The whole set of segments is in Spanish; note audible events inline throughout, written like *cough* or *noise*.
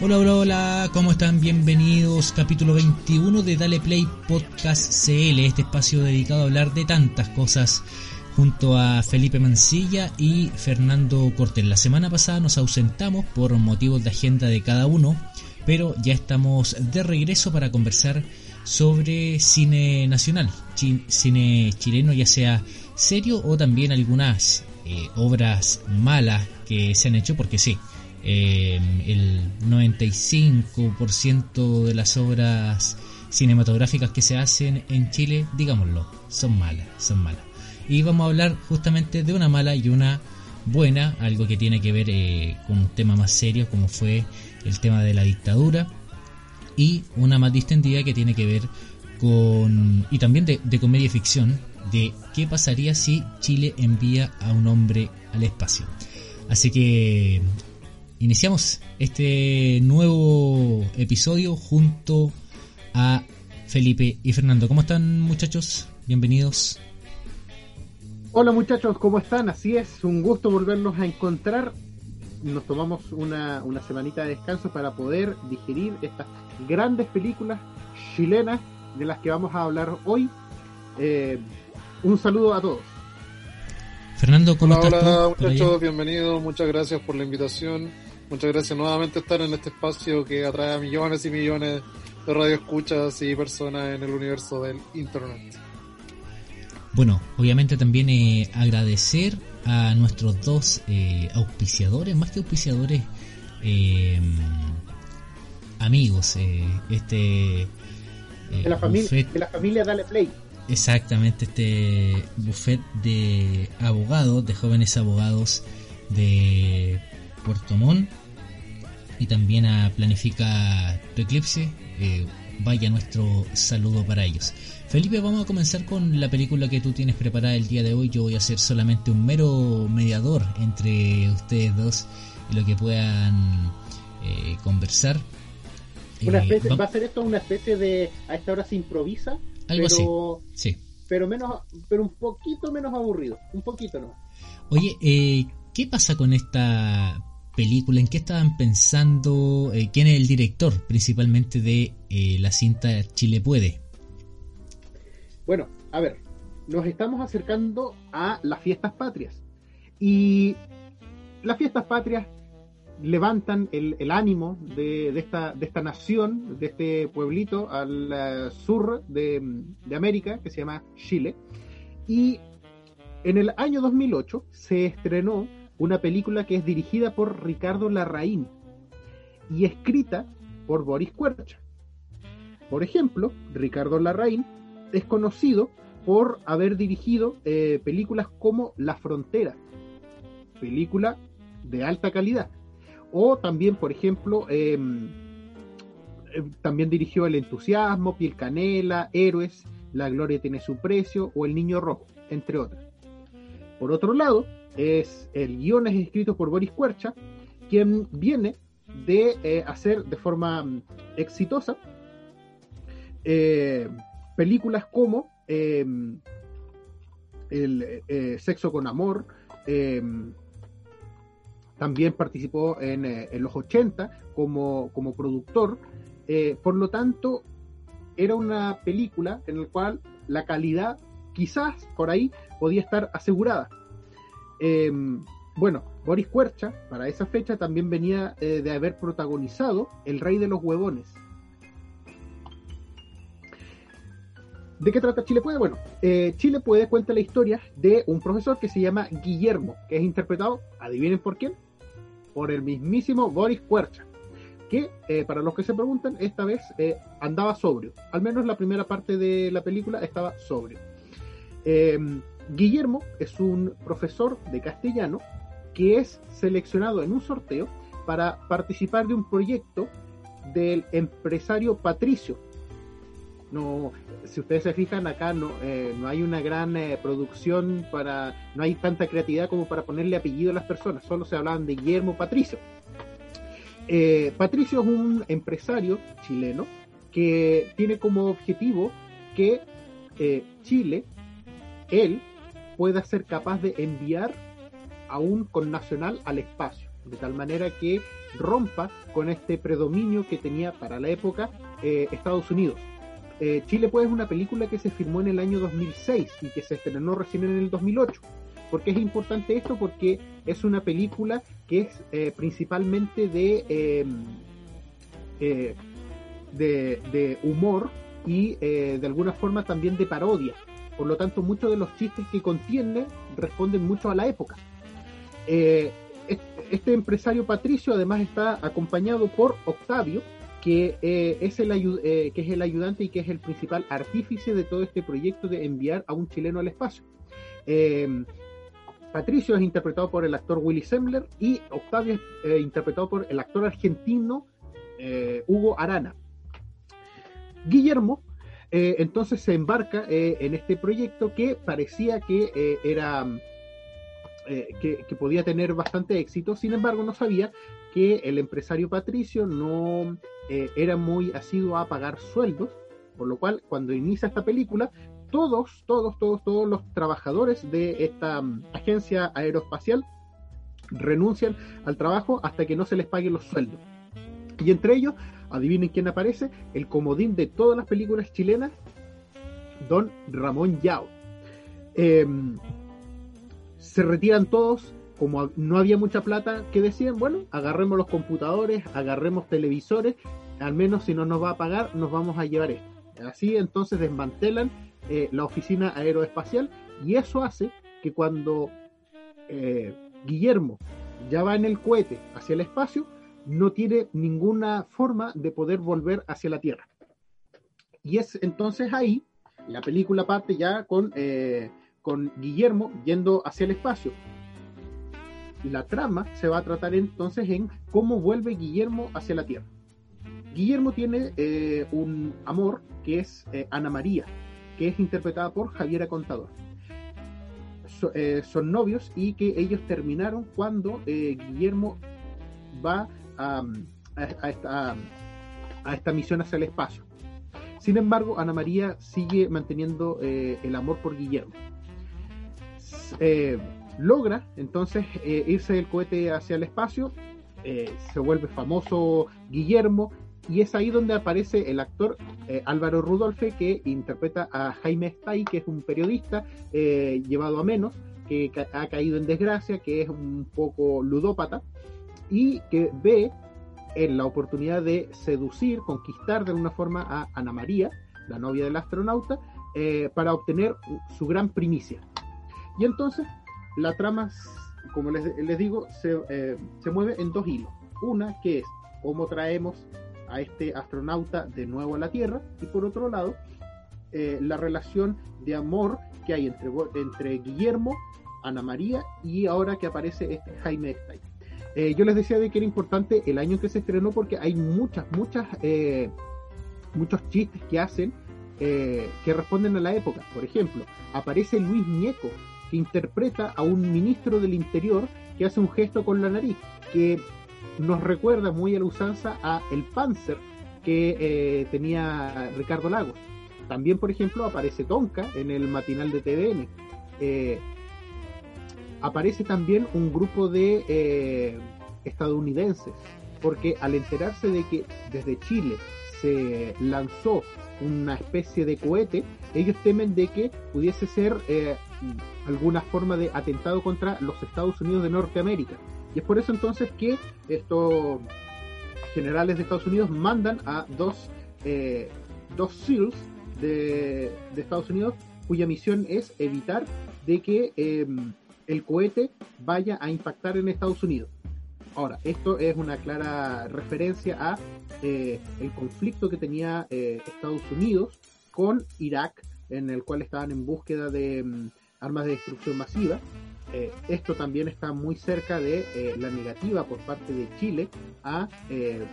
Hola, hola, hola, ¿cómo están? Bienvenidos, capítulo 21 de Dale Play Podcast CL, este espacio dedicado a hablar de tantas cosas junto a Felipe Mancilla y Fernando Cortés. La semana pasada nos ausentamos por motivos de agenda de cada uno, pero ya estamos de regreso para conversar sobre cine nacional, cine chileno, ya sea serio o también algunas eh, obras malas que se han hecho, porque sí, eh, el 95% de las obras cinematográficas que se hacen en Chile, digámoslo, son malas, son malas. Y vamos a hablar justamente de una mala y una buena, algo que tiene que ver eh, con un tema más serio como fue el tema de la dictadura y una más distendida que tiene que ver con y también de, comedia ficción de qué pasaría si Chile envía a un hombre al espacio. Así que iniciamos este nuevo episodio junto a Felipe y Fernando. ¿Cómo están muchachos? Bienvenidos. Hola muchachos, ¿cómo están? Así es, un gusto volvernos a encontrar. Nos tomamos una, una semanita de descanso para poder digerir estas grandes películas chilenas de las que vamos a hablar hoy. Eh, un saludo a todos. Fernando, ¿cómo hola, estás hola tú? muchachos, bienvenidos, muchas gracias por la invitación. Muchas gracias nuevamente estar en este espacio que atrae a millones y millones de radioescuchas y personas en el universo del Internet. Bueno, obviamente también eh, agradecer a nuestros dos eh, auspiciadores, más que auspiciadores, eh, amigos, eh, este... eh, De la, familia, buffet- de la familia Dale Play. Exactamente, este buffet de abogados, de jóvenes abogados de Puerto Montt y también a Planifica tu Eclipse. eh, vaya nuestro saludo para ellos. Felipe, vamos a comenzar con la película que tú tienes preparada el día de hoy. Yo voy a ser solamente un mero mediador entre ustedes dos y lo que puedan eh, conversar. Una Eh, especie, va a ser esto una especie de. A esta hora se improvisa, Algo pero, sí. pero, menos, pero un poquito menos aburrido. Un poquito no. Oye, eh, ¿qué pasa con esta película? ¿En qué estaban pensando? Eh, ¿Quién es el director principalmente de eh, la cinta Chile Puede? Bueno, a ver, nos estamos acercando a las fiestas patrias. Y las fiestas patrias levantan el, ánimo de, de esta, de esta nación, de este pueblito al eh, sur de, de América, que se llama Chile. Y en el año 2008 se estrenó una película que es dirigida por Ricardo Larraín y escrita por Boris Cuercha. Por ejemplo, Ricardo Larraín es conocido por haber dirigido eh, películas como La Frontera, película de alta calidad. O también, por ejemplo, eh, eh, también dirigió El Entusiasmo, Piel Canela, Héroes, La Gloria tiene su precio o El Niño Rojo, entre otras. Por otro lado, es, el guion es escrito por Boris Cuercha, quien viene de eh, hacer de forma mm, exitosa eh, películas como eh, el Sexo con Amor, también participó en, los 80 como, como productor, por lo tanto era una película en la cual la calidad quizás por ahí podía estar asegurada. Eh, bueno, Boris Cuercha para esa fecha también venía eh, de haber protagonizado El Rey de los Huevones, ¿De qué trata Chile Puede? Bueno, eh, Chile Puede cuenta la historia de un profesor que se llama Guillermo, que es interpretado, adivinen por quién, por el mismísimo Boris Cuercha. que, para los que se preguntan, esta vez andaba sobrio. Al menos la primera parte de la película estaba sobrio. Guillermo es un profesor de castellano que es seleccionado en un sorteo para participar de un proyecto del empresario Patricio. No, si ustedes se fijan acá no, eh, no hay una gran producción para, no hay tanta creatividad como para ponerle apellido a las personas, solo se hablaban de Guillermo Patricio. Eh, Patricio es un empresario chileno que tiene como objetivo que eh, Chile, él, pueda ser capaz de enviar a un connacional al espacio, de tal manera que rompa con este predominio que tenía para la época eh, Estados Unidos. Chile pues es una película que se firmó en el año 2006 y que se estrenó recién en el 2008. ¿Por qué es importante esto? Porque es una película que es eh, principalmente de, em, eh, de, humor y eh, de alguna forma también de parodia. Por lo tanto, muchos de los chistes que contiene responden mucho a la época. este empresario Patricio además está acompañado por Octavio, que, es el que es el ayudante y que es el principal artífice de todo este proyecto de enviar a un chileno al espacio. Patricio es interpretado por el actor Willy Sembler y Octavio es eh, interpretado por el actor argentino eh, Hugo Arana. Guillermo eh, entonces se embarca en este proyecto que parecía que era que, que, podía tener bastante éxito, sin embargo no sabía que el empresario Patricio no era muy asiduo a pagar sueldos, por lo cual cuando inicia esta película todos, todos, todos, todos los trabajadores de esta mm, agencia aeroespacial renuncian al trabajo hasta que no se les paguen los sueldos. Y entre ellos, adivinen quién aparece, el comodín de todas las películas chilenas, don Ramón Yao. Em, se retiran todos, como no había mucha plata, que decían, bueno, agarremos los computadores, agarremos televisores, al menos si no nos va a pagar, nos vamos a llevar esto. Así entonces desmantelan eh, la oficina aeroespacial y eso hace que cuando eh, Guillermo ya va en el cohete hacia el espacio, no tiene ninguna forma de poder volver hacia la Tierra. Y es entonces ahí, la película parte ya con, eh, con Guillermo yendo hacia el espacio. La trama se va a tratar entonces en cómo vuelve Guillermo hacia la Tierra. Guillermo tiene un amor que es Ana María, que es interpretada por Javiera Contador. Eh, son novios y que ellos terminaron cuando eh, Guillermo va a, esta, a, esta, misión hacia el espacio. Sin embargo, Ana María sigue manteniendo eh, el amor por Guillermo. logra entonces irse del cohete hacia el espacio, se vuelve famoso Guillermo, y es ahí donde aparece el actor eh, Álvaro Rudolfe, que interpreta a Jaime Stay, que es un periodista eh, llevado a menos, que ha caído en desgracia, que es un poco ludópata, y que ve en la oportunidad de seducir, conquistar de alguna forma a Ana María, la novia del astronauta, eh, para obtener su gran primicia. Y entonces la trama, como les, digo, se, se mueve en dos hilos. Una que es cómo traemos a este astronauta de nuevo a la Tierra y por otro lado eh, la relación de amor que hay entre, entre Guillermo, Ana María y ahora que aparece este Jaime Stein. Eh, yo les decía de que era importante el año que se estrenó porque hay muchas, muchas, eh, muchos chistes que hacen que responden a la época. Por ejemplo, aparece Luis Ñeco, que interpreta a un ministro del Interior que hace un gesto con la nariz, que nos recuerda muy a la usanza a el Panzer que eh, tenía Ricardo Lagos. También, por ejemplo, aparece Tonka en el matinal de TVN. Eh, aparece también un grupo de eh, estadounidenses, porque al enterarse de que desde Chile se lanzó una especie de cohete, ellos temen de que pudiese ser alguna forma de atentado contra los Estados Unidos de Norteamérica. Y es por eso entonces que estos generales de Estados Unidos mandan a dos, eh, dos SEALs de, Estados Unidos cuya misión es evitar de que em, el cohete vaya a impactar en Estados Unidos. Ahora, esto es una clara referencia a eh, el conflicto que tenía eh, Estados Unidos con Irak, en el cual estaban en búsqueda de mm, armas de destrucción masiva. Eh, esto también está muy cerca de la negativa por parte de Chile a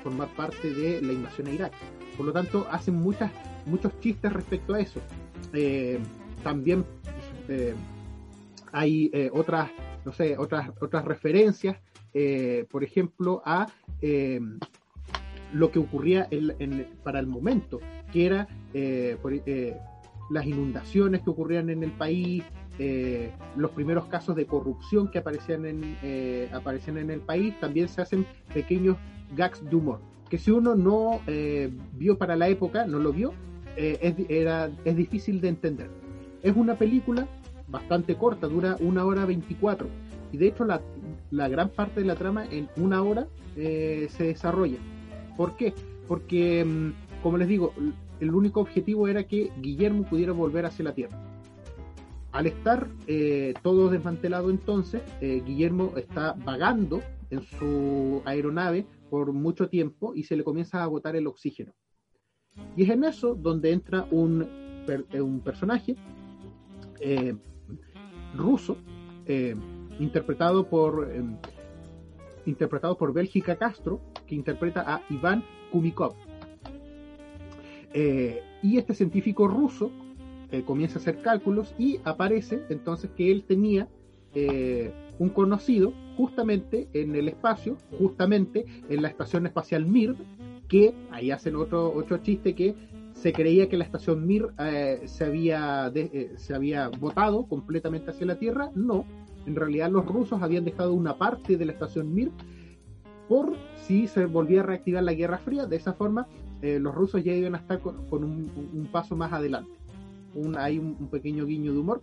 formar parte de la invasión a Irak. Por lo tanto, hacen muchas, muchos chistes respecto a eso. también hay otras, no sé, otras, otras referencias eh, por ejemplo, a eh, lo que ocurría para el momento, que era eh, las inundaciones que ocurrían en el país, los primeros casos de corrupción que aparecían en, aparecían en el país, también se hacen pequeños gags de humor, que si uno no vio para la época, no lo vio, era, es difícil de entender. Es una película bastante corta, dura una hora 24 y de hecho la, gran parte de la trama en una hora eh, se desarrolla. ¿Por qué? Porque, mm, como les digo, el único objetivo era que Guillermo pudiera volver hacia la Tierra. Al estar eh, todo desmantelado entonces, eh, Guillermo está vagando en su aeronave por mucho tiempo y se le comienza a agotar el oxígeno. Y es en eso donde entra un, un personaje ruso, interpretado por eh, interpretado por Bélgica Castro, que interpreta a Iván Kumikov. Eh, y este científico ruso eh, comienza a hacer cálculos y aparece entonces que él tenía un conocido justamente en el espacio, justamente en la estación espacial Mir, que ahí hacen otro, otro chiste que se creía que la estación Mir se, había se había botado completamente hacia la Tierra. No, en realidad los rusos habían dejado una parte de la estación Mir por si se volvía a reactivar la Guerra Fría. De esa forma, eh, los rusos ya iban a estar con, un, paso más adelante. hay un, pequeño guiño de humor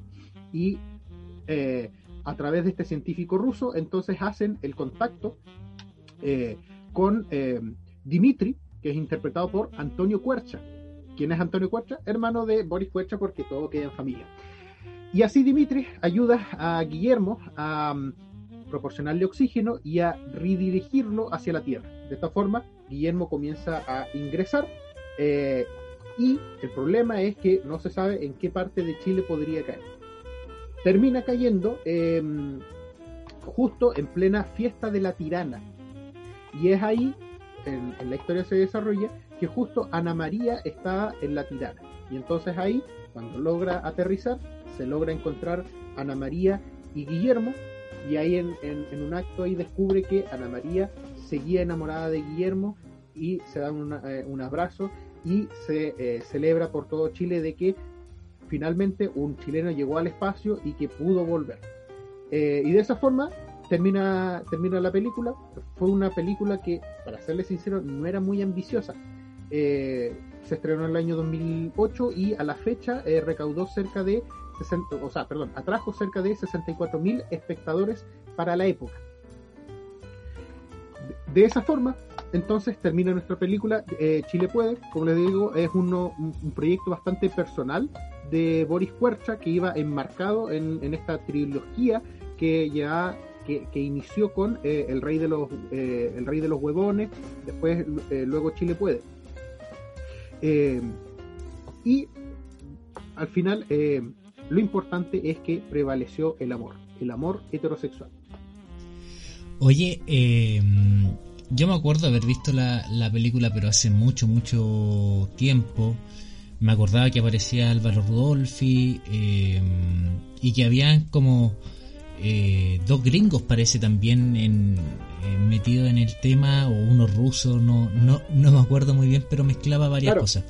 y eh, a través de este científico ruso, entonces hacen el contacto eh, con Dimitri, que es interpretado por Antonio Cuercha. ¿Quién es Antonio Cuercha? Hermano de Boris Cuercha, porque todo queda en familia. Y así Dimitri ayuda a Guillermo a mm, proporcionarle oxígeno y a redirigirlo hacia la Tierra. De esta forma, Guillermo comienza a ingresar eh, y el problema es que no se sabe en qué parte de Chile podría caer. Termina cayendo em, justo en plena fiesta de la tirana. Y es ahí, en, en la historia se desarrolla, que justo Ana María está en la tirana. Y entonces ahí, cuando logra aterrizar, se logra encontrar Ana María y Guillermo, y ahí en, un acto ahí descubre que Ana María seguía enamorada de Guillermo y se dan eh, un abrazo y se eh, celebra por todo Chile de que finalmente un chileno llegó al espacio y que pudo volver. Eh, y de esa forma termina, termina la película. Fue una película que, para serle sincero, no era muy ambiciosa. Se estrenó en el año 2008 y a la fecha recaudó cerca de o sea, perdón, atrajo cerca de 64.000 espectadores para la época. De esa forma, entonces termina nuestra película eh, Chile Puede. Como les digo, es un, proyecto bastante personal de Boris Cuercha que iba enmarcado en, esta trilogía que ya que, inició con eh, el rey de los eh, el rey de los huevones, después luego Chile Puede. Y al final lo importante es que prevaleció el amor, el amor heterosexual. Oye, em, yo me acuerdo haber visto la, película, pero hace mucho, mucho tiempo. Me acordaba que aparecía Álvaro Rudolfi em, y que habían como eh, dos gringos, parece también, en, metido en el tema, o uno ruso, no, no, no me acuerdo muy bien, pero mezclaba varias cosas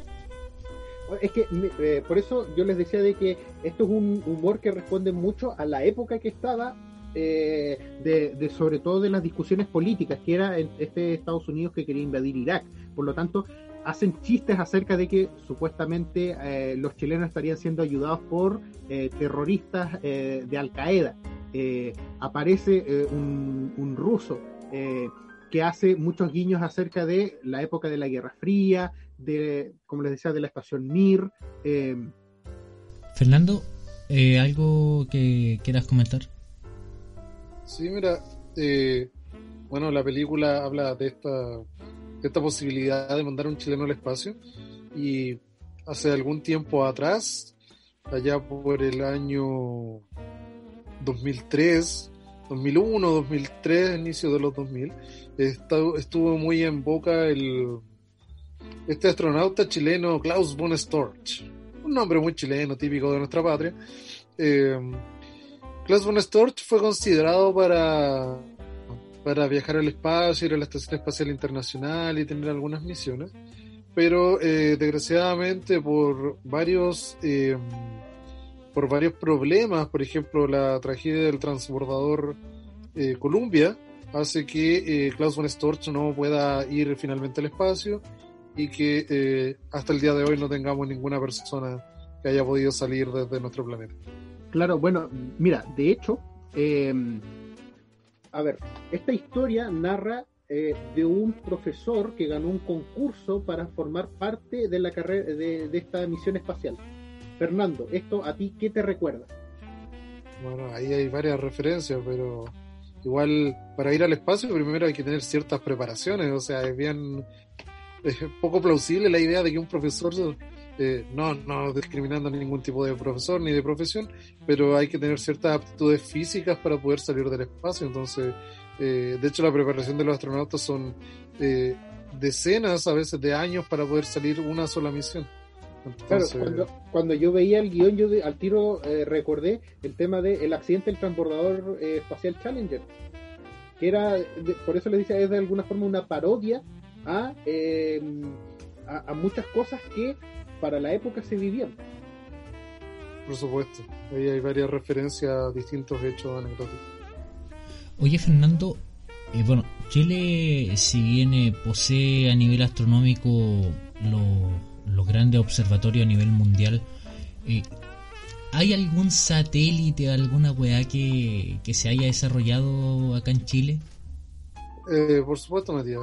es que eh, por eso yo les decía de que esto es un humor que responde mucho a la época que estaba, eh, de, sobre todo de las discusiones políticas, que era este Estados Unidos que quería invadir Irak. Por lo tanto, hacen chistes acerca de que supuestamente eh, los chilenos estarían siendo ayudados por terroristas de Al Qaeda. aparece un, un, ruso que hace muchos guiños acerca de la época de la Guerra Fría, de, como les decía, de la estación Mir. Eh, Fernando, eh, ¿algo que quieras comentar? Sí, mira, eh, bueno, la película habla de esta, de esta posibilidad de mandar un chileno al espacio y hace algún tiempo atrás, allá por el año 2003, 2001, 2003, inicio de los 2000, estuvo muy en boca el este astronauta chileno Klaus von Storch, un nombre muy chileno, típico de nuestra patria. Eh, Klaus von Storch fue considerado para, para viajar al espacio, ir a la Estación Espacial Internacional y tener algunas misiones, pero eh, desgraciadamente por varios eh, por varios problemas, por ejemplo la tragedia del transbordador Columbia, hace que Klaus von Storch no pueda ir finalmente al espacio y que eh, hasta el día de hoy no tengamos ninguna persona que haya podido salir desde nuestro planeta. Claro, bueno, mira, de hecho, em, a ver, esta historia narra eh, de un profesor que ganó un concurso para formar parte de la carrera de, esta misión espacial. Fernando, ¿esto a ti qué te recuerda? Bueno, ahí hay varias referencias, pero igual para ir al espacio primero hay que tener ciertas preparaciones, o sea, es bien es poco plausible la idea de que un profesor, eh, no, no discriminando a ningún tipo de profesor ni de profesión, pero hay que tener ciertas aptitudes físicas para poder salir del espacio. Entonces, eh, de hecho, la preparación de los astronautas son eh, decenas, a veces de años, para poder salir una sola misión. Claro, cuando, yo veía el guion, yo al tiro recordé el tema del accidente del transbordador espacial Challenger, que era, por eso le decía, es de alguna forma una parodia Em, a, a, muchas cosas que para la época se vivían. Por supuesto, ahí hay varias referencias a distintos hechos anecdóticos. Oye Fernando, eh, bueno, Chile si bien eh, posee a nivel astronómico los grandes observatorios a nivel mundial, eh, ¿hay algún satélite, alguna weá que, que se haya desarrollado acá en Chile? por supuesto, Matías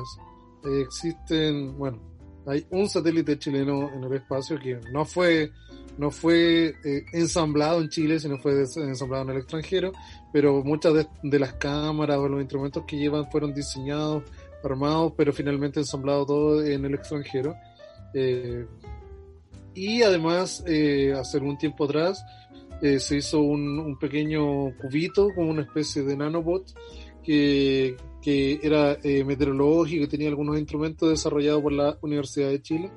existen, bueno, hay un satélite chileno en el espacio que no fue no fue eh, ensamblado en Chile, sino fue ensamblado en el extranjero, pero muchas de, las cámaras o los instrumentos que llevan fueron diseñados, armados, pero finalmente ensamblados todo en el extranjero. Eh, y además, eh, hace algún tiempo atrás, se hizo un, un, pequeño cubito, como una especie de nanobot, que, que era eh, meteorológico y tenía algunos instrumentos desarrollados por la Universidad de Chile.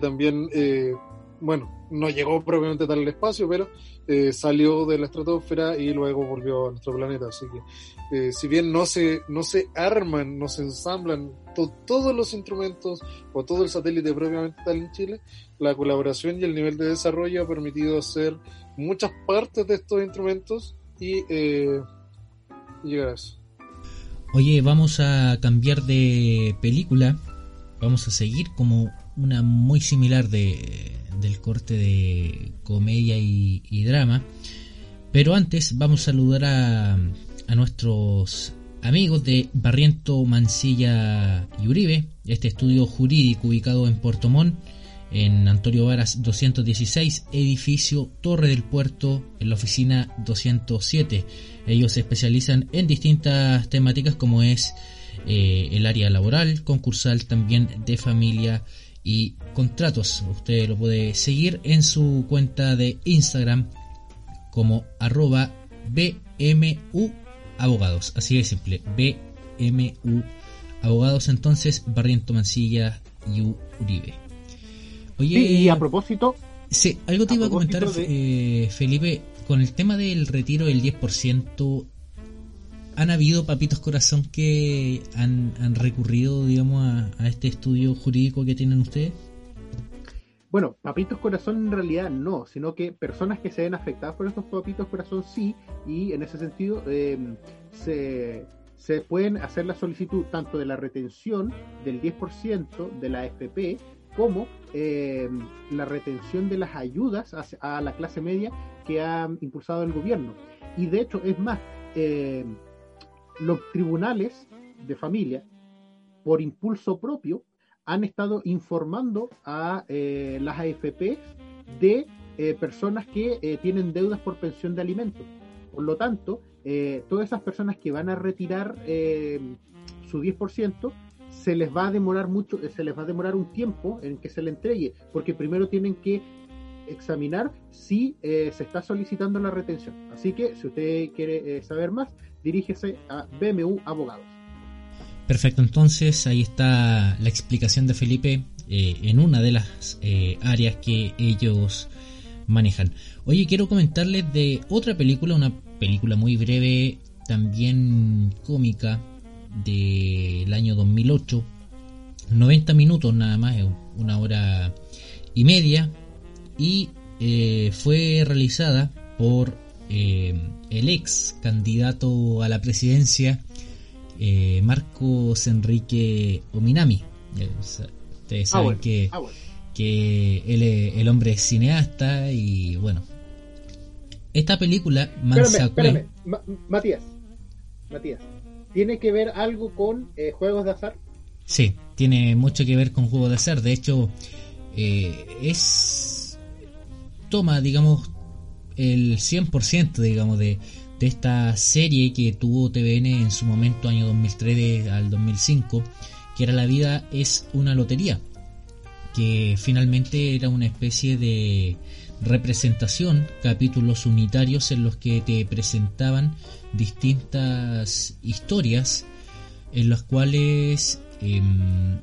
también, eh, bueno, no llegó propiamente tal el espacio, pero eh, salió de la estratosfera y luego volvió a nuestro planeta. Así que, si bien no se, no se arman, no se ensamblan todos los instrumentos o todo el satélite propiamente tal en Chile, la colaboración y el nivel de desarrollo ha permitido hacer muchas partes de estos instrumentos y, y llegar a eso. Oye, vamos a cambiar de película. Vamos a seguir como una muy similar de, del corte de comedia y, drama. Pero antes vamos a saludar a, a nuestros amigos de Barriento, Mansilla y Uribe, este estudio jurídico ubicado en Puerto Montt en Antonio Varas 216, edificio Torre del Puerto, en la oficina 207. Ellos se especializan en distintas temáticas como es eh, el área laboral, concursal, también de familia y contratos. Usted lo puede seguir en su cuenta de Instagram como arroba BMU Abogados. Así de simple, BMU Abogados. Entonces, Barriento Mancilla y Uribe. Oye, y a propósito... Sí, algo te iba a comentar, eh, Felipe, con el tema del retiro del 10%, ¿han habido papitos corazón que han, recurrido, digamos, a, este estudio jurídico que tienen ustedes? Bueno, papitos corazón en realidad no, sino que personas que se ven afectadas por estos papitos corazón sí, y en ese sentido em, se, pueden hacer la solicitud tanto de la retención del 10% de la FP como eh, la retención de las ayudas a, la clase media que ha impulsado el gobierno. Y de hecho, es más, eh, los tribunales de familia, por impulso propio, han estado informando a eh, las AFP de personas que tienen deudas por pensión de alimentos. Por lo tanto, todas esas personas que van a retirar su 10%, se les va a demorar mucho, se les va a demorar un tiempo en que se le entregue, porque primero tienen que examinar si eh, se está solicitando la retención. Así que si usted quiere eh, saber más, dirígese a BMU Abogados. Perfecto, entonces ahí está la explicación de Felipe eh, en una de las áreas que ellos manejan. Oye, quiero comentarles de otra película, una película muy breve, también cómica, del año 2008. 90 minutos nada más, una hora y media. Y eh, fue realizada por eh, el ex candidato a la presidencia, eh, Marcos Enrique Ominami. Ustedes ah, saben que, ah, que él, el hombre es cineasta y bueno. Esta película, Matías, Matías, ¿Tiene que ver algo con eh, juegos de azar? Sí, tiene mucho que ver con juegos de azar. De hecho, eh, es. Toma, digamos, el 100%, digamos, de, de esta serie que tuvo TVN en su momento, año 2003 al 2005, que era La vida es una lotería. Que finalmente era una especie de representación, capítulos unitarios en los que te presentaban distintas historias en las cuales em,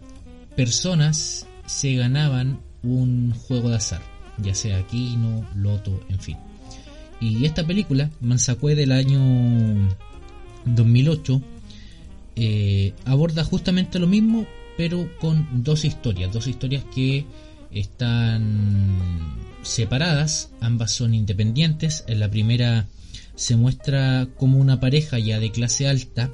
personas se ganaban un juego de azar, ya sea Kino, Loto, en fin. Y esta película, Mansacue del año 2008, eh, aborda justamente lo mismo, pero con dos historias, dos historias que están separadas, ambas son independientes. En la primera se muestra como una pareja ya de clase alta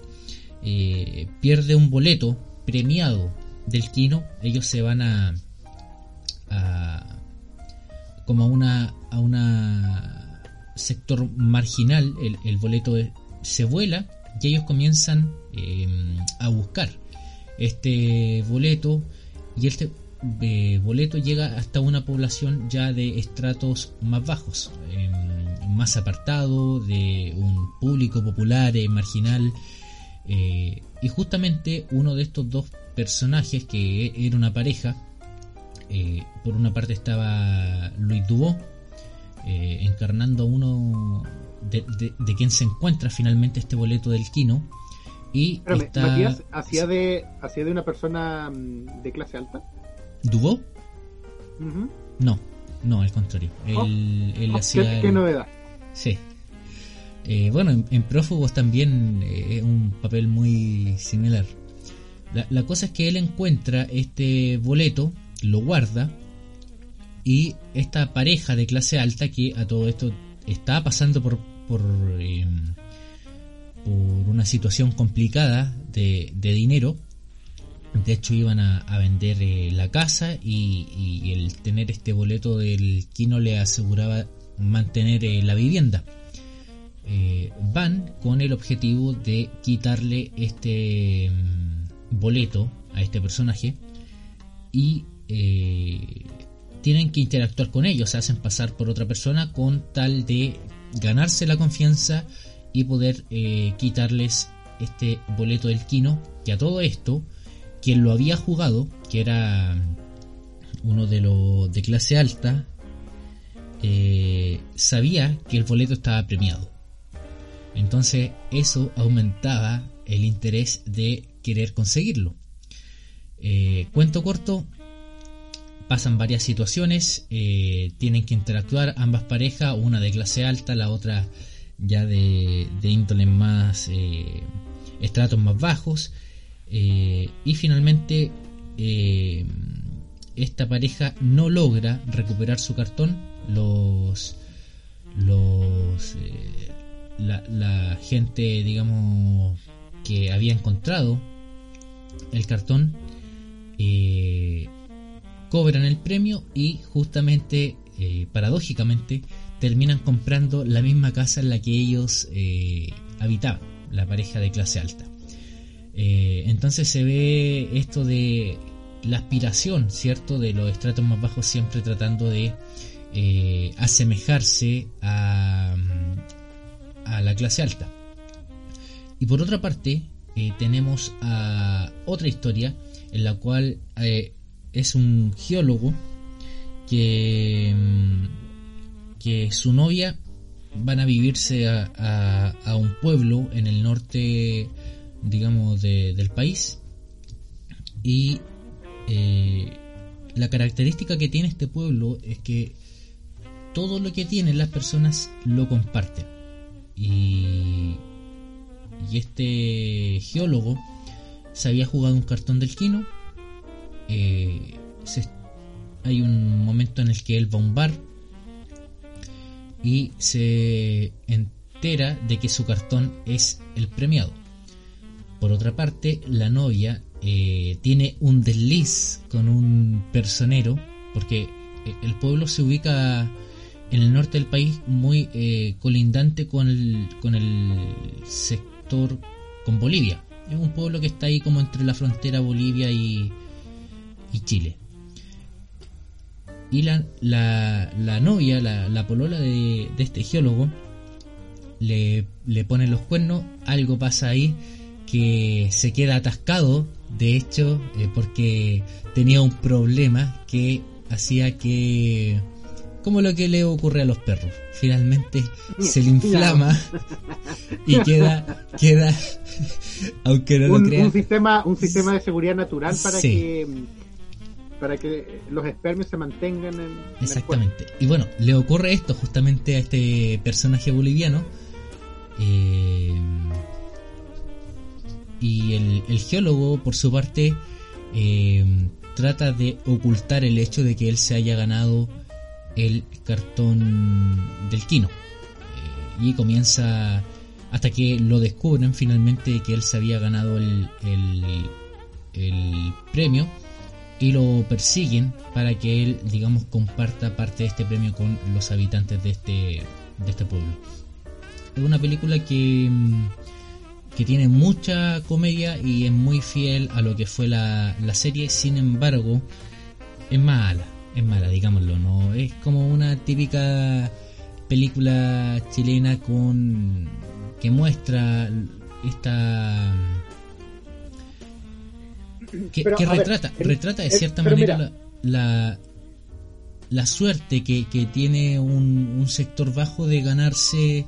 eh, pierde un boleto premiado del Kino. Ellos se van a, como a una a sector marginal. El, boleto se vuela y ellos comienzan em, a buscar este boleto y este eh, boleto llega hasta una población ya de estratos más bajos. Em, más apartado, de un público popular, eh, marginal. Eh, y justamente uno de estos dos personajes, que era una pareja, eh, por una parte estaba Luis Dubó, encarnando a uno de, quien se encuentra finalmente este boleto del Kino. Y Matías, ¿hacía de, ¿hacía de una persona mm, de clase alta? ¿Dubó? No, no, al contrario. Oh, él, oh, hacía. ¿Qué, novedad? Sí. Eh, bueno, en, Prófugos también eh, es un papel muy similar. La, cosa es que él encuentra este boleto, lo guarda y esta pareja de clase alta que a todo esto está pasando por, por, em, por una situación complicada de, dinero. De hecho iban a, vender eh, la casa y, el tener este boleto del Kino le aseguraba mantener eh, la vivienda. Eh, van con el objetivo de quitarle este mm, boleto a este personaje y eh, tienen que interactuar con ellos, se hacen pasar por otra persona con tal de ganarse la confianza y poder quitarles este boleto del Kino, que a todo esto, quien lo había jugado, que era uno de los de clase alta, eh, sabía que el boleto estaba premiado. Entonces eso aumentaba el interés de querer conseguirlo. Eh, cuento corto, pasan varias situaciones, eh, tienen que interactuar ambas parejas, una de clase alta, la otra ya de, de índole más estratos más bajos, y finalmente esta pareja no logra recuperar su cartón los los eh, la, gente digamos que había encontrado el cartón eh, cobran el premio y justamente eh, paradójicamente terminan comprando la misma casa en la que ellos habitaban la pareja de clase alta entonces se ve esto de la aspiración cierto de los estratos más bajos siempre tratando de eh, asemejarse a, a, la clase alta. Y por otra parte, eh, tenemos a otra historia en la cual eh, es un geólogo que, mm, que su novia van a vivirse a, a, un pueblo en el norte, digamos, del país. Y eh, la característica que tiene este pueblo es que todo lo que tienen las personas lo comparten. Y, y este geólogo se había jugado un cartón del Kino. Eh, hay un momento en el que él va a un bar y se entera de que su cartón es el premiado. Por otra parte, la novia eh, tiene un desliz con un personero, porque eh, el pueblo se ubica en el norte del país muy eh, colindante con el, con el sector con Bolivia. Es un pueblo que está ahí como entre la frontera Bolivia y, y Chile. Y la, la, novia, la, la polola de, este geólogo, le, le pone los cuernos, algo pasa ahí que se queda atascado, de hecho, eh, porque tenía un problema que hacía que, como lo que le ocurre a los perros, finalmente se le inflama *laughs* y queda, queda, *laughs* aunque no un, lo crean. Un sistema, un sistema de seguridad natural para que para que los espermios se mantengan en exactamente. Y bueno le ocurre esto justamente a este personaje boliviano eh, y el, geólogo por su parte eh, trata de ocultar el hecho de que él se haya ganado el cartón del Kino eh, y comienza hasta que lo descubren finalmente que él se había ganado el, el premio y lo persiguen para que él, digamos, comparta parte de este premio con los habitantes de este, de este pueblo. Es una película que, mm, que tiene mucha comedia y es muy fiel a lo que fue la, la serie, sin embargo, es mala, es mala, digámoslo, no es como una típica película chilena con que muestra esta que, retrata, retrata de cierta manera la, la, suerte que, tiene un, sector bajo de ganarse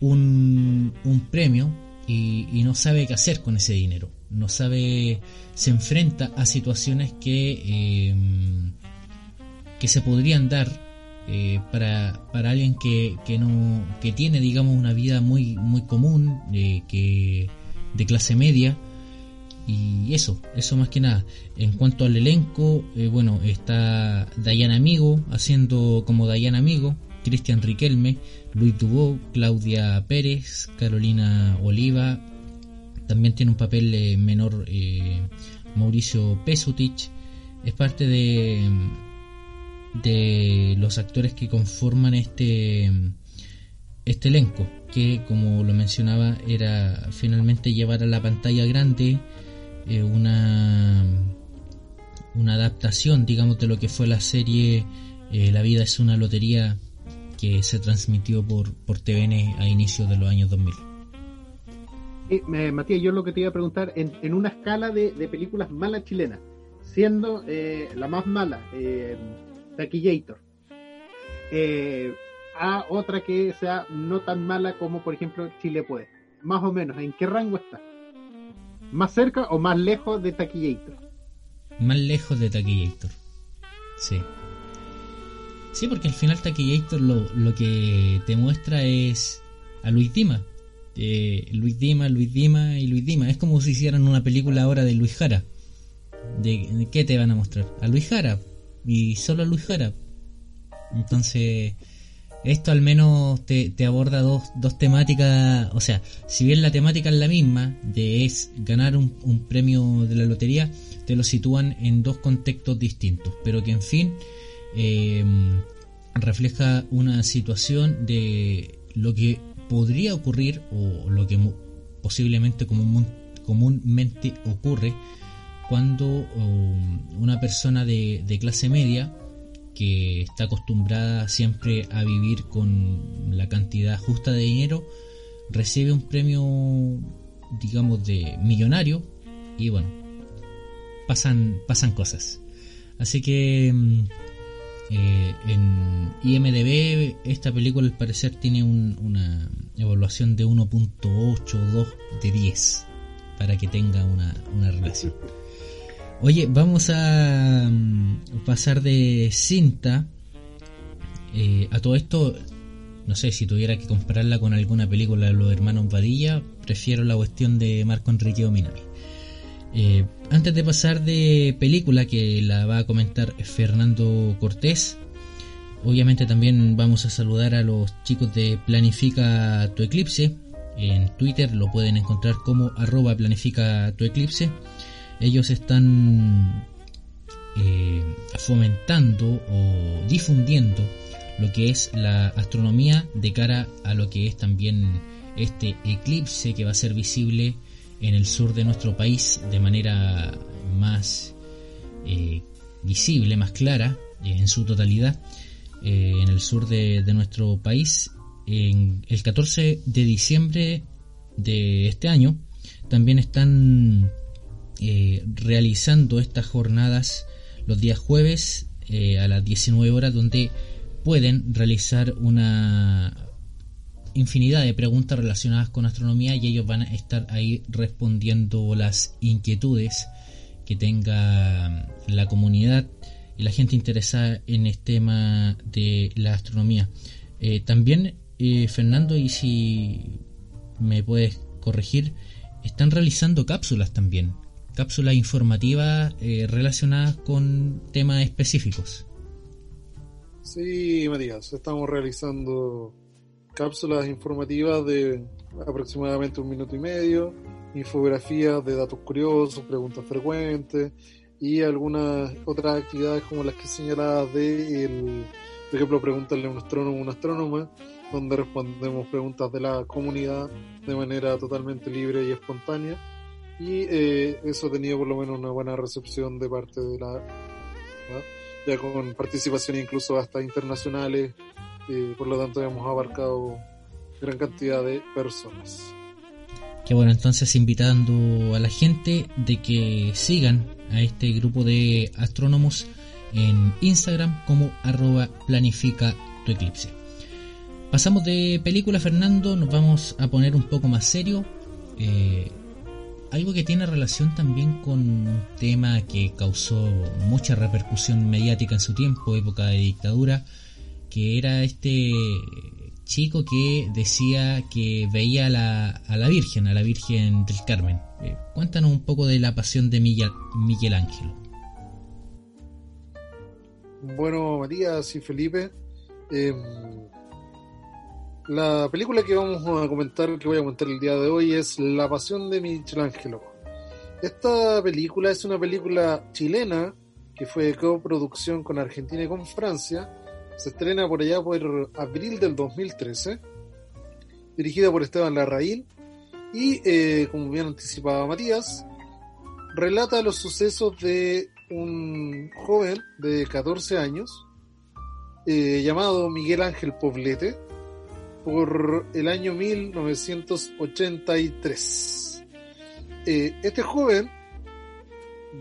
un, un premio y, no sabe qué hacer con ese dinero. No sabe, se enfrenta a situaciones que, em, que se podrían dar eh, para, para alguien que, que, no, que tiene, digamos, una vida muy, muy común, eh, que, de clase media y eso, eso más que nada. En cuanto al elenco, eh, bueno, está Diana Amigo haciendo como Diana Amigo, Cristian Riquelme, Luis Dubó, Claudia Pérez, Carolina Oliva, también tiene un papel eh, menor eh, Mauricio Pesutich, es parte de, de los actores que conforman este, este elenco, que como lo mencionaba era finalmente llevar a la pantalla grande eh, una, una adaptación, digamos, de lo que fue la serie eh, La vida es una lotería que se transmitió por, por TVN a inicios de los años 2000. Eh, Matías, yo lo que te iba a preguntar, en, una escala de, películas malas chilenas, siendo eh, la más mala, Taquillator, a otra que sea no tan mala como, por ejemplo, Chile Puede, más o menos, ¿en qué rango está? ¿Más cerca o más lejos de Taquillator? Más lejos de Taquillator. Sí. Sí, porque al final Taquillator lo, lo que te muestra es a Luis Dima. Eh, Luis Dima, Luis Dima y Luis Dima. Es como si hicieran una película ahora de Luis Jara. ¿De, qué te van a mostrar? A Luis Jara. Y solo a Luis Jara. Entonces, esto al menos te, aborda dos, dos, temáticas, o sea, si bien la temática es la misma, de es ganar un, premio de la lotería, te lo sitúan en dos contextos distintos, pero que en fin em, refleja una situación de lo que podría ocurrir o lo que posiblemente comúnmente ocurre cuando um, una persona de clase media que está acostumbrada siempre a vivir con la cantidad justa de dinero, recibe un premio digamos, de millonario y bueno, pasan, pasan cosas. Así que mm, eh, en IMDB esta película al parecer tiene una evaluación de 1.82 de 10 para que tenga una, una relación. *laughs* Oye, vamos a mm, pasar de cinta eh, a todo esto. No sé si tuviera que compararla con alguna película de los hermanos Vadilla, prefiero la cuestión de Marco Enrique Ominami. Eh, antes de pasar de película que la va a comentar Fernando Cortés, obviamente también vamos a saludar a los chicos de Planifica tu Eclipse. En Twitter lo pueden encontrar como arroba planifica tu eclipse. Ellos están eh, fomentando o difundiendo lo que es la astronomía de cara a lo que es también este eclipse que va a ser visible en el sur de nuestro país de manera más eh, visible, más clara eh, en su totalidad en el sur de, de, nuestro país en el 14 de diciembre de este año también están eh, realizando estas jornadas los días jueves eh, a las 19 horas donde pueden realizar una infinidad de preguntas relacionadas con astronomía y ellos van a estar ahí respondiendo las inquietudes que tenga la comunidad y la gente interesada en el tema de la astronomía. Eh, también, Fernando, y si me puedes corregir, están realizando cápsulas también cápsulas informativas eh, relacionadas con temas específicos. Sí, Matías, estamos realizando cápsulas informativas de aproximadamente un minuto y medio, infografías de datos curiosos, preguntas frecuentes y algunas otras actividades como las que señalaba de, el, por ejemplo, preguntarle a un astrónomo o una astrónoma, donde respondemos preguntas de la comunidad de manera totalmente libre y espontánea y eh, eso ha tenido por lo menos una buena recepción de parte de la ya con participación incluso hasta internacionales eh, por lo tanto hemos abarcado gran cantidad de personas. Que bueno entonces invitando a la gente de que sigan a este grupo de astrónomos en Instagram como arroba planifica tu eclipse. Pasamos de película Fernando nos vamos a poner un poco más serio. Eh, algo que tiene relación también con un tema que causó mucha repercusión mediática en su tiempo, época de dictadura, que era este chico que decía que veía a la, a la Virgen, a la Virgen del Carmen. Eh, cuéntanos un poco de la pasión de Miguel, Miguel Ángel. Bueno, Matías y Felipe, eh, la película que vamos a comentar, que voy a comentar el día de hoy, es La Pasión de Michelangelo. Esta película es una película chilena que fue de coproducción con Argentina y con Francia. Se estrena por allá por abril del 2013. Dirigida por Esteban Larraín. Y, eh, como bien anticipaba Matías, relata los sucesos de un joven de 14 años eh, llamado Miguel Ángel Poblete por el año 1983. Eh, este joven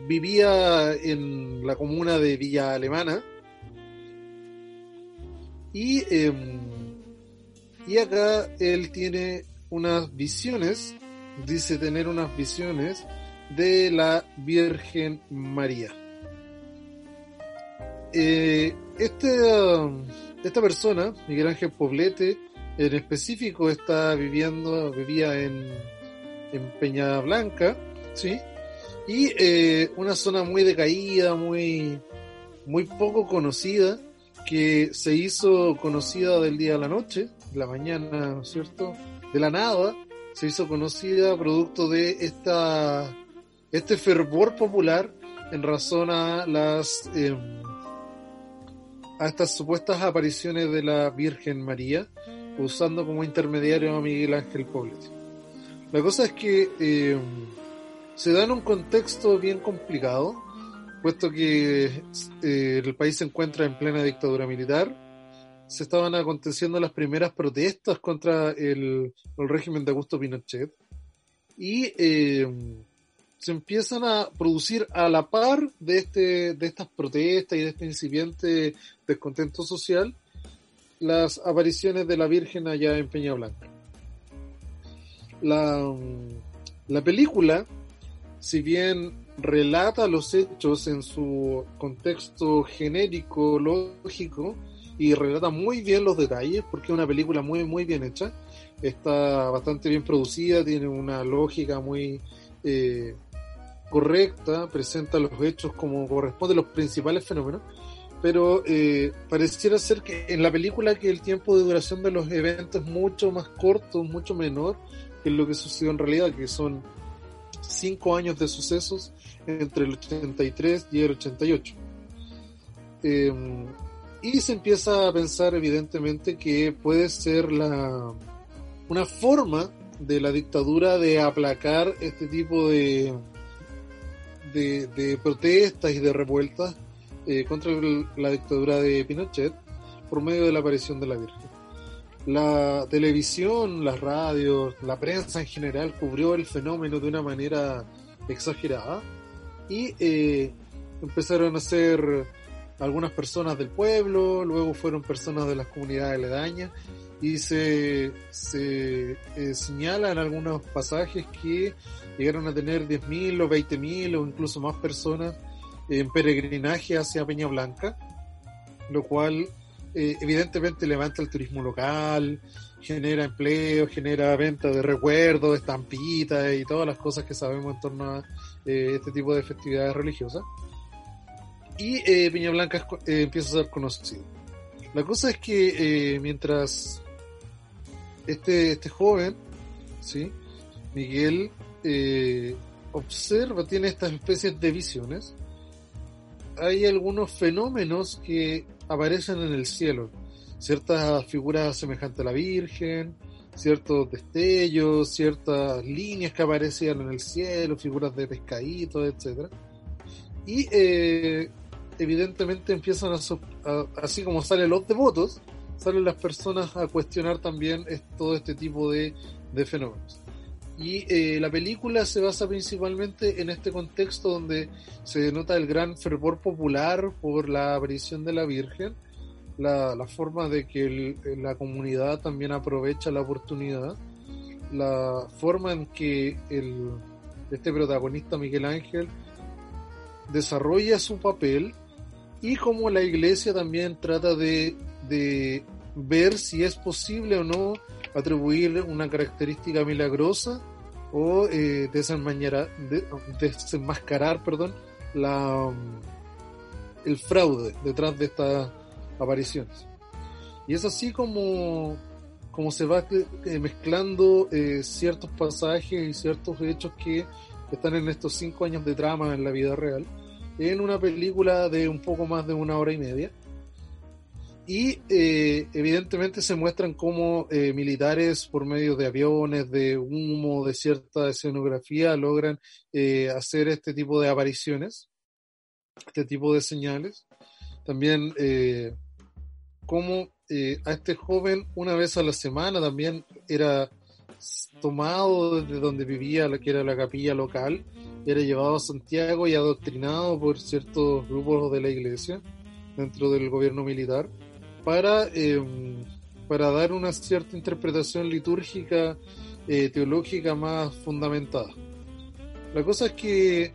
vivía en la comuna de Villa Alemana y, em, y acá él tiene unas visiones, dice tener unas visiones de la Virgen María. Eh, este, esta persona, Miguel Ángel Poblete, en específico está viviendo, vivía en, en Peña Blanca, ¿sí? Y eh, una zona muy decaída, muy, muy poco conocida, que se hizo conocida del día a la noche, la mañana, ¿no es cierto? De la nada, se hizo conocida producto de esta, este fervor popular en razón a las, em, a estas supuestas apariciones de la Virgen María, usando como intermediario a Miguel Ángel Poblete. La cosa es que eh, se da en un contexto bien complicado, puesto que eh, el país se encuentra en plena dictadura militar, se estaban aconteciendo las primeras protestas contra el, régimen de Augusto Pinochet, y eh, se empiezan a producir a la par de, este, de estas protestas y de este incipiente descontento social las apariciones de la Virgen allá en Peña Blanca. La, la película, si bien relata los hechos en su contexto genérico, lógico, y relata muy bien los detalles, porque es una película muy, muy bien hecha, está bastante bien producida, tiene una lógica muy eh, correcta, presenta los hechos como corresponde los principales fenómenos, pero eh, pareciera ser que en la película que el tiempo de duración de los eventos es mucho más corto, mucho menor que lo que sucedió en realidad, que son cinco años de sucesos entre el 83 y el 88. Em, y se empieza a pensar evidentemente que puede ser la, una forma de la dictadura de aplacar este tipo de, de protestas y de revueltas eh, contra la dictadura de Pinochet por medio de la aparición de la Virgen. La televisión, las radios, la prensa en general cubrió el fenómeno de una manera exagerada y eh, empezaron a ser algunas personas del pueblo, luego fueron personas de las comunidades aledañas y se, se eh, señalan algunos pasajes que llegaron a tener 10.000 o 20.000 o incluso más personas en peregrinaje hacia Peña Blanca, lo cual eh, evidentemente levanta el turismo local, genera empleo, genera venta de recuerdos, estampitas y todas las cosas que sabemos en torno a eh, este tipo de festividades religiosas. Y eh, Peña Blanca empieza a ser conocido. La cosa es que mientras este, este joven, ¿sí? Miguel, observa, tiene estas especies de visiones, hay algunos fenómenos que aparecen en el cielo. Ciertas figuras semejantes a la Virgen, ciertos destellos, ciertas líneas que aparecían en el cielo, figuras de pescaditos, etc. Y eh, evidentemente empiezan a, así como salen los devotos, salen las personas a cuestionar también todo este tipo de fenómenos. Y eh, la película se basa principalmente en este contexto donde se denota el gran fervor popular por la aparición de la Virgen, la, forma de que la comunidad también aprovecha la oportunidad, la forma en que este protagonista Miguel Ángel desarrolla su papel y cómo la iglesia también trata de, de ver si es posible o no atribuirle una característica milagrosa o eh, desenmascarar perdón, la, el fraude detrás de estas apariciones. Y es así como, como se va eh, mezclando eh, ciertos pasajes y ciertos hechos que están en estos cinco años de trama en la vida real, en una película de un poco más de una hora y media y eh, evidentemente se muestran como eh, militares por medio de aviones, de humo, de cierta escenografía logran eh, hacer este tipo de apariciones, este tipo de señales. También como a este joven una vez a la semana también era tomado desde donde vivía, que era la capilla local, era llevado a Santiago y adoctrinado por ciertos grupos de la iglesia dentro del gobierno militar para, em, para dar una cierta interpretación litúrgica, eh, teológica más fundamentada. La cosa es que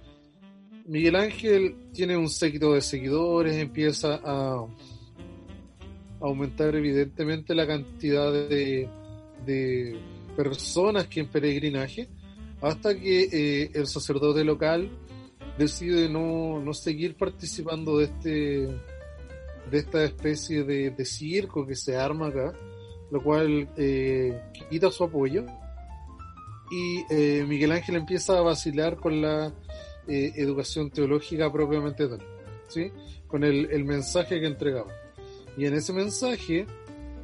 Miguel Ángel tiene un séquito de seguidores, empieza a aumentar evidentemente la cantidad de, de personas que en peregrinaje, hasta que eh, el sacerdote local decide no, no seguir participando de este de esta especie de, circo que se arma acá, lo cual eh, quita su apoyo. Y eh, Miguel Ángel empieza a vacilar con la eh, educación teológica propiamente tal, ¿sí? con el, mensaje que entregaba. Y en ese mensaje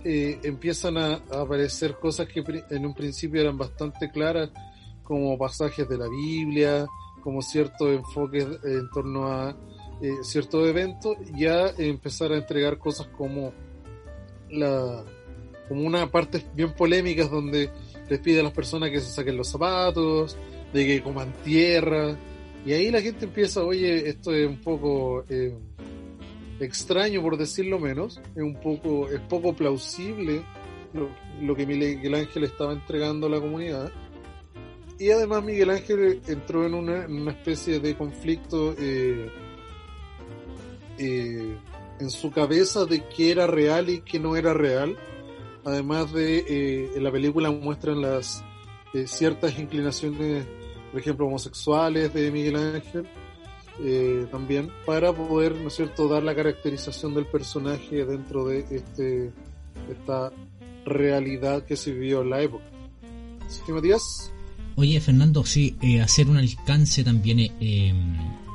empiezan a, a, aparecer cosas que en un principio eran bastante claras, como pasajes de la Biblia, como ciertos enfoques en torno a eh, ciertos eventos, ya empezar a entregar cosas como la como una parte bien polémicas donde les pide a las personas que se saquen los zapatos, de que coman tierra, y ahí la gente empieza, oye, esto es un poco eh, extraño por decirlo menos, es un poco, es poco plausible lo, lo que Miguel Ángel estaba entregando a la comunidad. Y además Miguel Ángel entró en una, en una especie de conflicto eh, eh, en su cabeza de qué era real y qué no era real. Además de, eh, en la película muestran las eh, ciertas inclinaciones, por ejemplo, homosexuales de Miguel Ángel, eh, también, para poder, ¿no es cierto?, dar la caracterización del personaje dentro de este esta realidad que se vivió en la época. ¿Sí, Matías? Oye, Fernando, sí, eh, hacer un alcance también eh,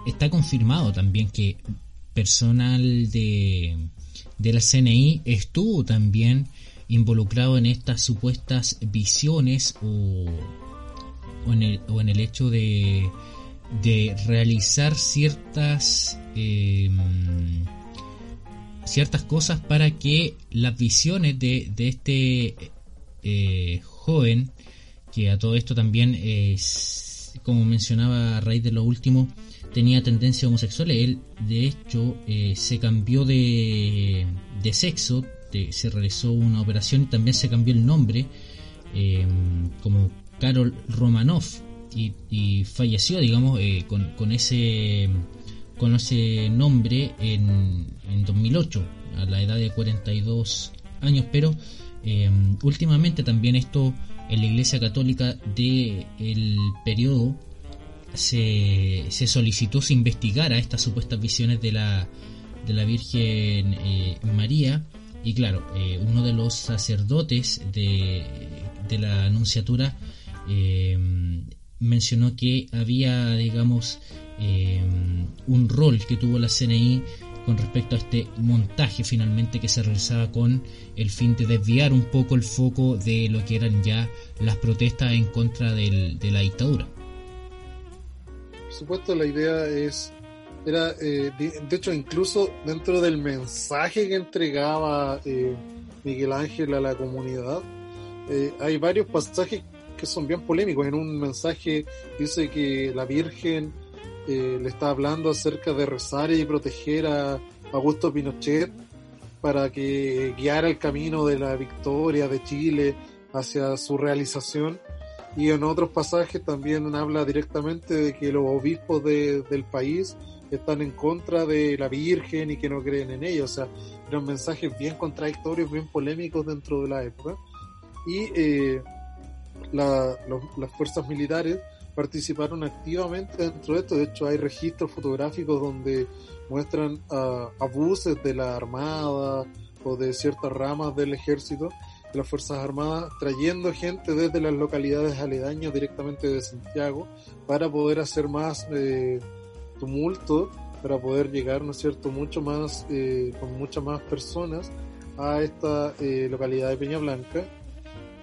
está confirmado también que personal de, de la CNI estuvo también involucrado en estas supuestas visiones o, en, el, o en el hecho de, de realizar ciertas eh, ciertas cosas para que las visiones de, de este eh, joven que a todo esto también es como mencionaba a raíz de lo último tenía tendencias homosexuales él de hecho eh, se cambió de, de sexo de, se realizó una operación y también se cambió el nombre eh, como Carol Romanoff y, y falleció digamos eh, con, con ese con ese nombre en, en 2008 a la edad de 42 años pero eh, últimamente también esto en la Iglesia Católica del el periodo se, se, solicitó se investigara estas supuestas visiones de la, de la Virgen eh, María y claro, eh, uno de los sacerdotes de, de la Anunciatura eh, mencionó que había, digamos, eh, un rol que tuvo la CNI con respecto a este montaje finalmente que se realizaba con el fin de desviar un poco el foco de lo que eran ya las protestas en contra del, de la dictadura. Supuesto, la idea es, era, eh, de, de, hecho, incluso dentro del mensaje que entregaba eh, Miguel Ángel a la comunidad, eh, hay varios pasajes que son bien polémicos. En un mensaje dice que la Virgen eh, le está hablando acerca de rezar y proteger a Augusto Pinochet para que guiara el camino de la victoria de Chile hacia su realización. Y en otros pasajes también habla directamente de que los obispos de, del país están en contra de la Virgen y que no creen en ella. O sea, eran mensajes bien contradictorios, bien polémicos dentro de la época. Y eh, las fuerzas militares participaron activamente dentro de esto. De hecho, hay registros fotográficos donde muestran uh, abusos de la Armada o de ciertas ramas del ejército, de las Fuerzas Armadas, trayendo gente desde las localidades aledañas directamente de Santiago para poder hacer más eh, tumulto, para poder llegar, ¿no es cierto?, mucho más, eh, con muchas más personas a esta eh, localidad de Peña Blanca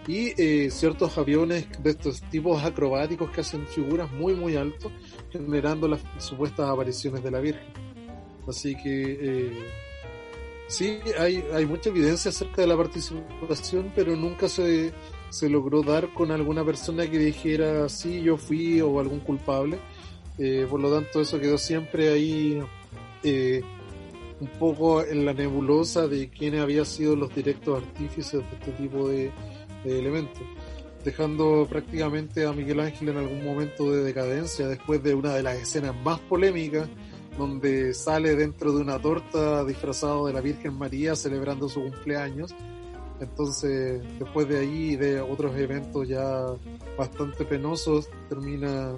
y eh, ciertos aviones de estos tipos acrobáticos que hacen figuras muy muy altos generando las supuestas apariciones de la Virgen así que eh, sí hay, hay mucha evidencia acerca de la participación pero nunca se, se logró dar con alguna persona que dijera sí yo fui o algún culpable. Eh, por lo tanto eso quedó siempre ahí eh, un poco en la nebulosa de quiénes habían sido los directos artífices de este tipo de, de elementos, dejando prácticamente a Miguel Ángel en algún momento de decadencia después de una de las escenas más polémicas donde sale dentro de una torta disfrazado de la Virgen María celebrando su cumpleaños. Entonces, después de ahí de otros eventos ya bastante penosos, termina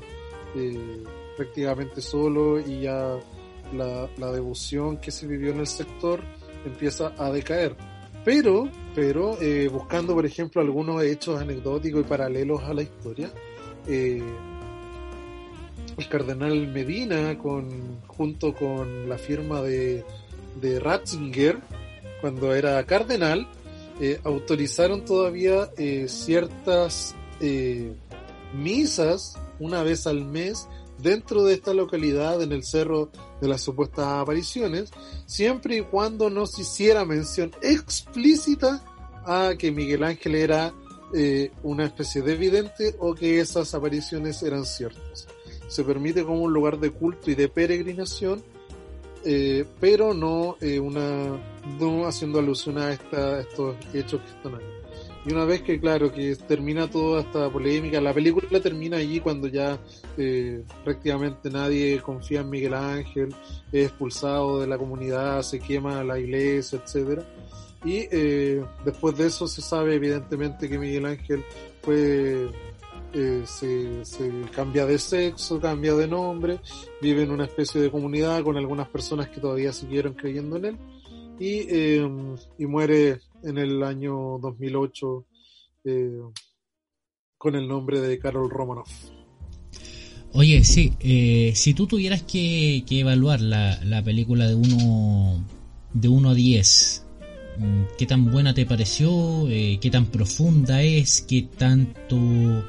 eh, prácticamente solo y ya la, la devoción que se vivió en el sector empieza a decaer pero, pero eh, buscando, por ejemplo, algunos hechos anecdóticos y paralelos a la historia, eh, el cardenal Medina, con, junto con la firma de, de Ratzinger, cuando era cardenal, eh, autorizaron todavía eh, ciertas eh, misas una vez al mes dentro de esta localidad en el cerro de las supuestas apariciones, siempre y cuando no se hiciera mención explícita a que Miguel Ángel era una especie de evidente o que esas apariciones eran ciertas. Se permite como un lugar de culto y de peregrinación, eh, pero no, eh, una, no haciendo alusión a, esta, estos hechos que están ahí. Y una vez que, claro, que termina toda esta polémica, la película termina allí cuando ya eh, prácticamente nadie confía en Miguel Ángel, es expulsado de la comunidad, se quema la iglesia, etcétera. Y eh, después de eso se sabe evidentemente que Miguel Ángel fue eh, se, cambia de sexo, cambia de nombre, vive en una especie de comunidad con algunas personas que todavía siguieron creyendo en él y, y muere en el año 2008 eh, con el nombre de Karol Romanov. Oye, sí, eh, si tú tuvieras que, evaluar la, la, película de 1 de 1 a 10, mm, ¿qué tan buena te pareció? Eh, ¿Qué tan profunda es? ¿Qué tanto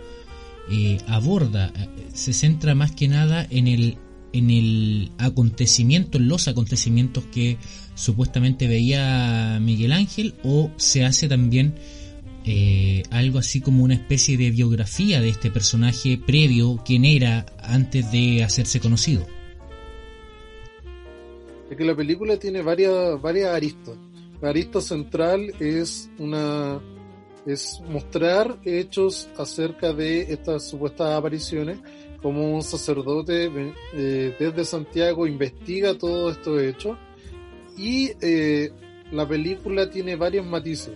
eh, aborda? Se centra más que nada en el en el acontecimiento, en los acontecimientos que supuestamente veía Miguel Ángel, o se hace también eh, algo así como una especie de biografía de este personaje previo, quien era antes de hacerse conocido. Es que la película tiene varias, varias aristas. La arista central es una es mostrar hechos acerca de estas supuestas apariciones como un sacerdote eh, desde Santiago investiga todos estos hechos y eh, la película tiene varios matices.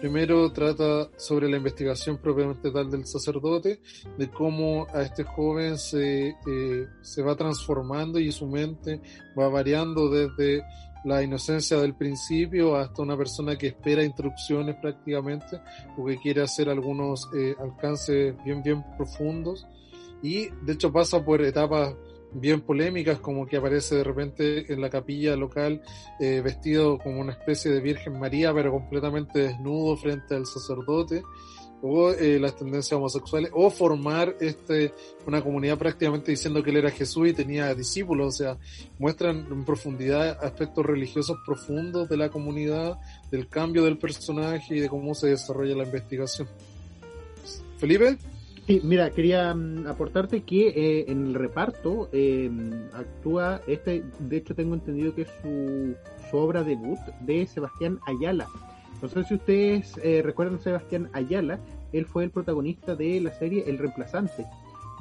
Primero trata sobre la investigación propiamente tal del sacerdote, de cómo a este joven se, eh, se va transformando y su mente va variando desde la inocencia del principio hasta una persona que espera instrucciones prácticamente o que quiere hacer algunos eh, alcances bien bien profundos. Y de hecho pasa por etapas bien polémicas como que aparece de repente en la capilla local eh, vestido como una especie de Virgen María pero completamente desnudo frente al sacerdote o eh, las tendencias homosexuales o formar este una comunidad prácticamente diciendo que él era Jesús y tenía discípulos o sea muestran en profundidad aspectos religiosos profundos de la comunidad del cambio del personaje y de cómo se desarrolla la investigación Felipe Sí, mira, quería um, aportarte que eh, en el reparto eh, actúa, este, de hecho tengo entendido que es su, su, obra debut de Sebastián Ayala. No sé si ustedes eh, recuerdan a Sebastián Ayala, él fue el protagonista de la serie El Reemplazante,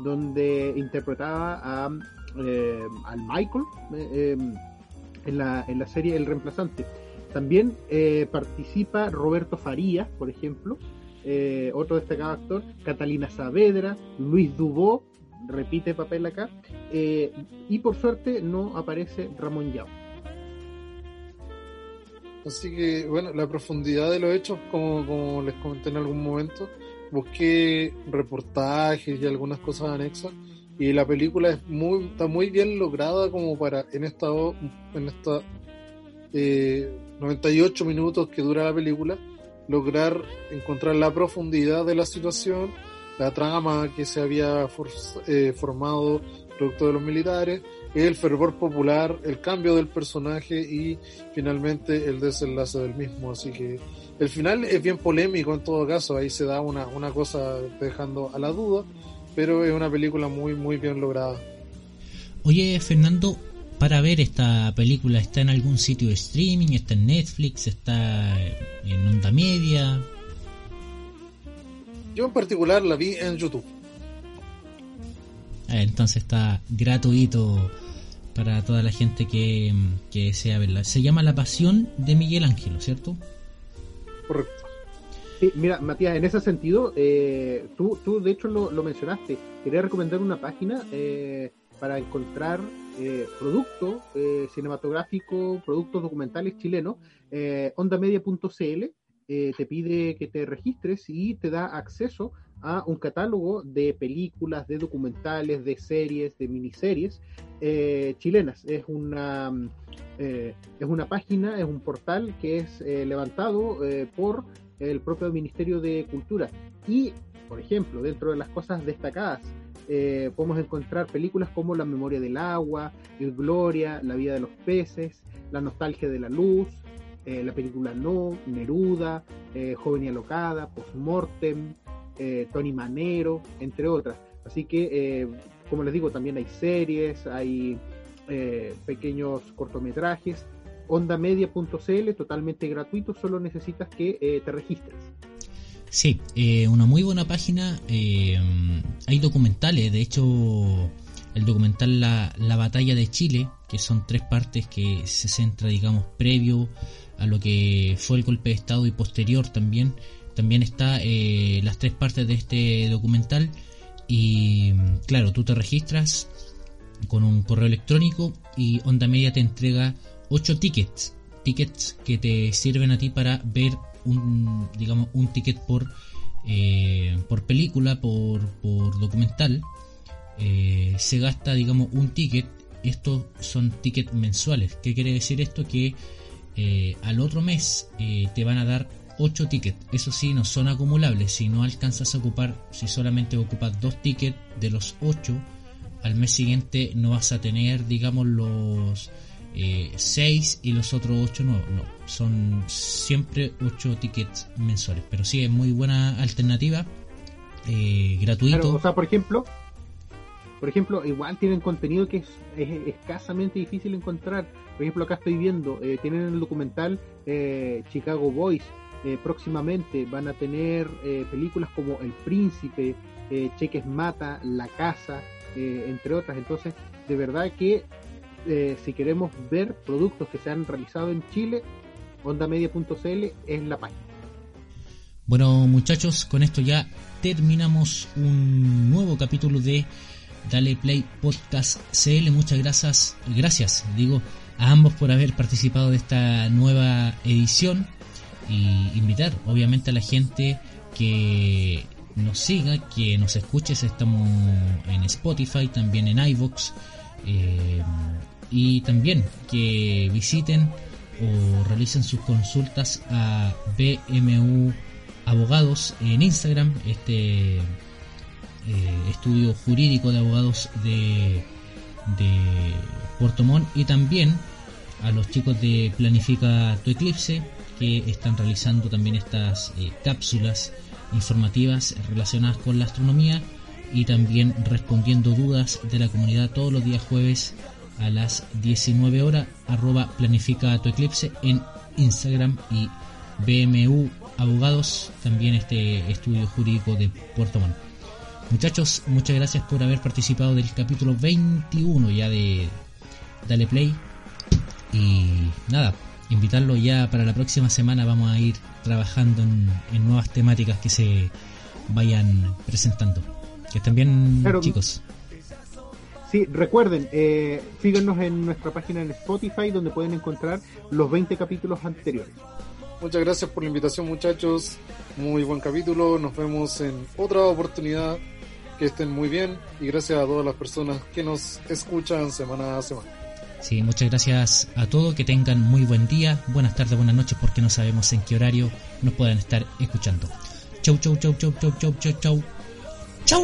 donde interpretaba a, al Michael en, la, en la serie El Reemplazante. También participa Roberto Farías, por ejemplo, eh, otro destacado actor, Catalina Saavedra, Luis Dubó, repite papel acá, eh, y por suerte no aparece Ramón Yao. Así que, bueno, la profundidad de los hechos, como, como les comenté en algún momento, busqué reportajes y algunas cosas anexas, y la película es muy, está muy bien lograda como para, en esta, en esta eh, 98 minutos que dura la película, lograr encontrar la profundidad de la situación, la trama que se había for, eh, formado producto de los militares, el fervor popular, el cambio del personaje y finalmente el desenlace del mismo. Así que el final es bien polémico en todo caso, ahí se da una, una cosa dejando a la duda, pero es una película muy, muy bien lograda. Oye, Fernando, para ver esta película? ¿Está en algún sitio de streaming? ¿Está en Netflix? ¿Está en Onda Media? Yo en particular la vi en YouTube. entonces está gratuito para toda la gente que, que, desea verla. Se llama La Pasión de Miguel Ángel, ¿cierto? Sí, mira, Matías, en ese sentido, eh, tú, tú de hecho lo, lo, mencionaste. Quería recomendar una página eh, para encontrar eh, producto eh, cinematográfico, productos documentales chilenos, eh, ondamedia.cl eh, te pide que te registres y te da acceso a un catálogo de películas, de documentales, de series, de miniseries eh, chilenas. Es una, eh, es una página, es un portal que es levantado por el propio Ministerio de Cultura. Y, por ejemplo, dentro de las cosas destacadas, eh, podemos encontrar películas como La memoria del agua, El Gloria, La vida de los peces, La nostalgia de la luz, la película No, Neruda, Joven y Alocada, Postmortem, Tony Manero, entre otras. Así que, como les digo, también hay series, hay pequeños cortometrajes ondamedia.cl, totalmente gratuito, solo necesitas que eh, te registres. Sí, eh, una muy buena página. Eh, hay documentales, de hecho, el documental la, la, Batalla de Chile, que son tres partes que se centra, digamos, previo a lo que fue el golpe de Estado y posterior también. También está las tres partes de este documental. Y claro, tú te registras con un correo electrónico y Onda Media te entrega 8 tickets, tickets que te sirven a ti para ver un, digamos, un ticket por, eh, por película, por, por documental. Eh, se gasta, digamos, un ticket. Estos son tickets mensuales. ¿Qué quiere decir esto? Que eh, al otro mes te van a dar 8 tickets. Eso sí, no son acumulables. Si no alcanzas a ocupar, si solamente ocupas 2 tickets de los 8, al mes siguiente no vas a tener, digamos, los 6 y los otros 8 no, no, son siempre 8 tickets mensuales, pero sí es muy buena alternativa, eh, gratuito. o sea, por ejemplo, por ejemplo, igual tienen contenido que es, escasamente difícil encontrar. Por ejemplo, acá estoy viendo, eh, tienen el documental eh, Chicago Boys. Próximamente van a tener películas como El Príncipe, Cheques Mata, La Casa, entre otras. Entonces, de verdad que eh, si queremos ver productos que se han realizado en Chile, ondamedia.cl es la página. Bueno muchachos, con esto ya terminamos un nuevo capítulo de Dale Play Podcast CL. Muchas gracias, gracias, digo, a ambos por haber participado de esta nueva edición y invitar obviamente a la gente que nos siga, que nos escuche, estamos en Spotify, también en iVoox, eh, y también que visiten o realicen sus consultas a BMU Abogados en Instagram, este eh, estudio jurídico de abogados de, de Puerto Montt y también a los chicos de Planifica tu Eclipse que están realizando también estas eh, cápsulas informativas relacionadas con la astronomía y también respondiendo dudas de la comunidad todos los días jueves a las 19 horas, arroba planifica tu eclipse en Instagram y BMU Abogados, también este estudio jurídico de Puerto Montt. Muchachos, muchas gracias por haber participado del capítulo 21 ya de Dale Play. Y nada, invitarlo ya para la próxima semana. Vamos a ir trabajando en, nuevas temáticas que se vayan presentando. Que estén bien, chicos. Sí, recuerden, eh, síganos en nuestra página en Spotify donde pueden encontrar los 20 capítulos anteriores. Muchas gracias por la invitación muchachos, muy buen capítulo, nos vemos en otra oportunidad, que estén muy bien y gracias a todas las personas que nos escuchan semana a semana. Sí, muchas gracias a todos, que tengan muy buen día, buenas tardes, buenas noches, porque no sabemos en qué horario nos puedan estar escuchando. Chau, chau, chau, chau, chau, chau, chau, chau. Chau.